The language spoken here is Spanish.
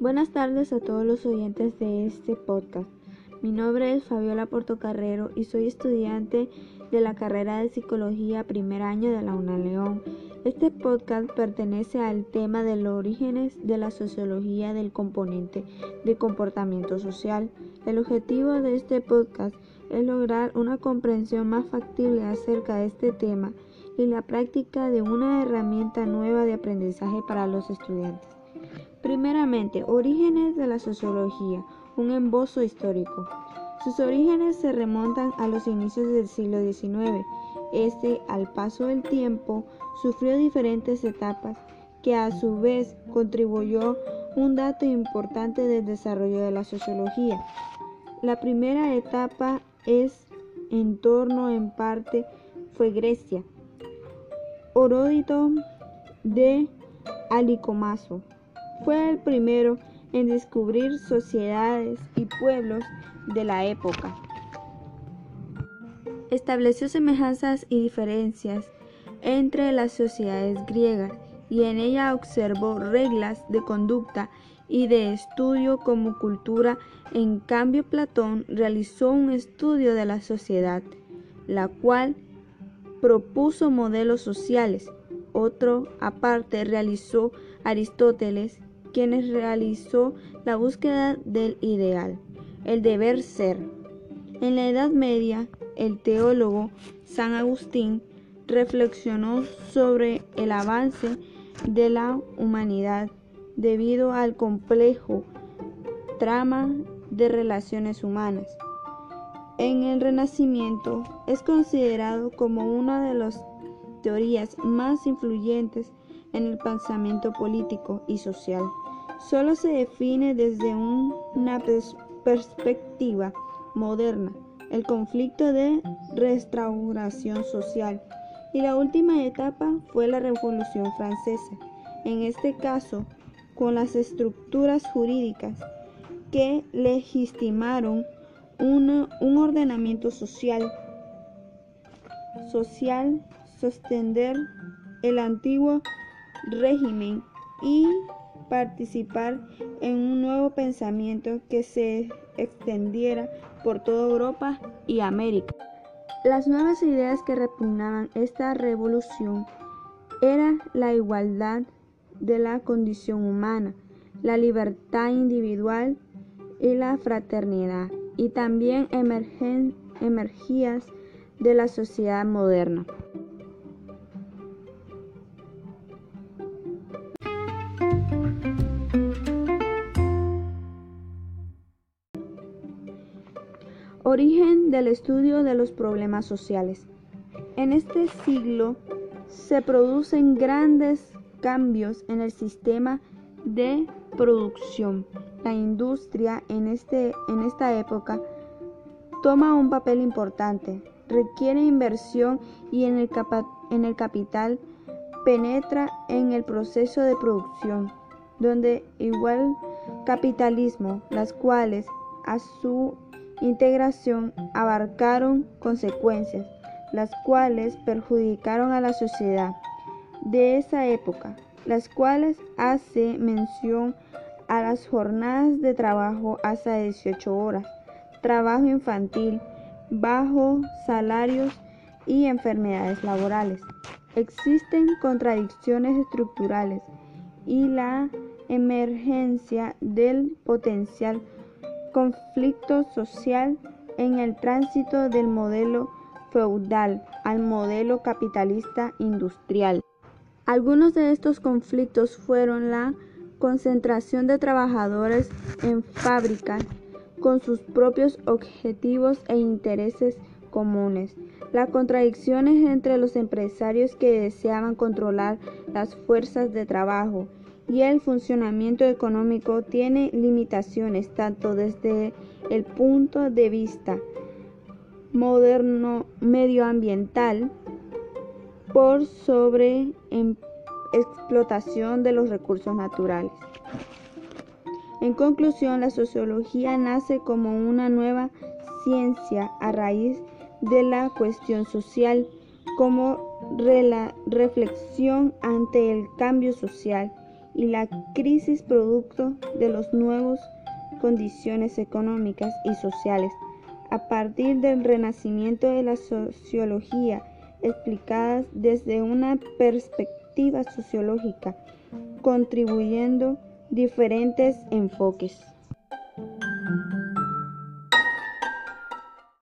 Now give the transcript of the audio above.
Buenas tardes a todos los oyentes de este podcast. Mi nombre es Fabiola Portocarrero y soy estudiante de la carrera de Psicología primer año de la UNA León. Este podcast pertenece al tema de los orígenes de la sociología del componente de comportamiento social. El objetivo de este podcast es lograr una comprensión más factible acerca de este tema y la práctica de una herramienta nueva de aprendizaje para los estudiantes. Primeramente, orígenes de la sociología, un embozo histórico. Sus orígenes se remontan a los inicios del siglo XIX. Este, al paso del tiempo, sufrió diferentes etapas que a su vez contribuyó un dato importante del desarrollo de la sociología. La primera etapa es en torno en parte fue Grecia. Oródito de Alicomaso fue el primero en descubrir sociedades y pueblos de la época. Estableció semejanzas y diferencias entre las sociedades griegas y en ella observó reglas de conducta y de estudio como cultura. En cambio, Platón realizó un estudio de la sociedad, la cual propuso modelos sociales. Otro aparte realizó Aristóteles, quien realizó la búsqueda del ideal, el deber ser. En la Edad Media, el teólogo San Agustín reflexionó sobre el avance de la humanidad debido al complejo trama de relaciones humanas. En el Renacimiento es considerado como una de las teorías más influyentes en el pensamiento político y social. Solo se define desde una perspectiva moderna el conflicto de restauración social y la última etapa fue la Revolución Francesa. En este caso, con las estructuras jurídicas que legitimaron un ordenamiento social, social, sostener el antiguo régimen y participar en un nuevo pensamiento que se extendiera por toda Europa y América. Las nuevas ideas que repugnaban esta revolución era la igualdad de la condición humana, la libertad individual y la fraternidad, y también emergen, emergías de la sociedad moderna. Origen del estudio de los problemas sociales. En este siglo se producen grandes cambios en el sistema de producción. La industria en, este, en esta época toma un papel importante, requiere inversión y en el, en el capital penetra en el proceso de producción, donde igual capitalismo, las cuales a su integración abarcaron consecuencias, las cuales perjudicaron a la sociedad de esa época, las cuales hace mención a las jornadas de trabajo hasta 18 horas, trabajo infantil, bajos salarios y enfermedades laborales. Existen contradicciones estructurales y la emergencia del potencial conflicto social en el tránsito del modelo feudal al modelo capitalista industrial. Algunos de estos conflictos fueron la concentración de trabajadores en fábricas con sus propios objetivos e intereses comunes, las contradicciones entre los empresarios que deseaban controlar las fuerzas de trabajo y el funcionamiento económico tiene limitaciones tanto desde el punto de vista moderno medioambiental por sobre explotación de los recursos naturales. En conclusión, la sociología nace como una nueva ciencia a raíz de la cuestión social, como reflexión ante el cambio social y la crisis producto de las nuevas condiciones económicas y sociales a partir del renacimiento de la sociología explicadas desde una perspectiva sociológica, contribuyendo diferentes enfoques.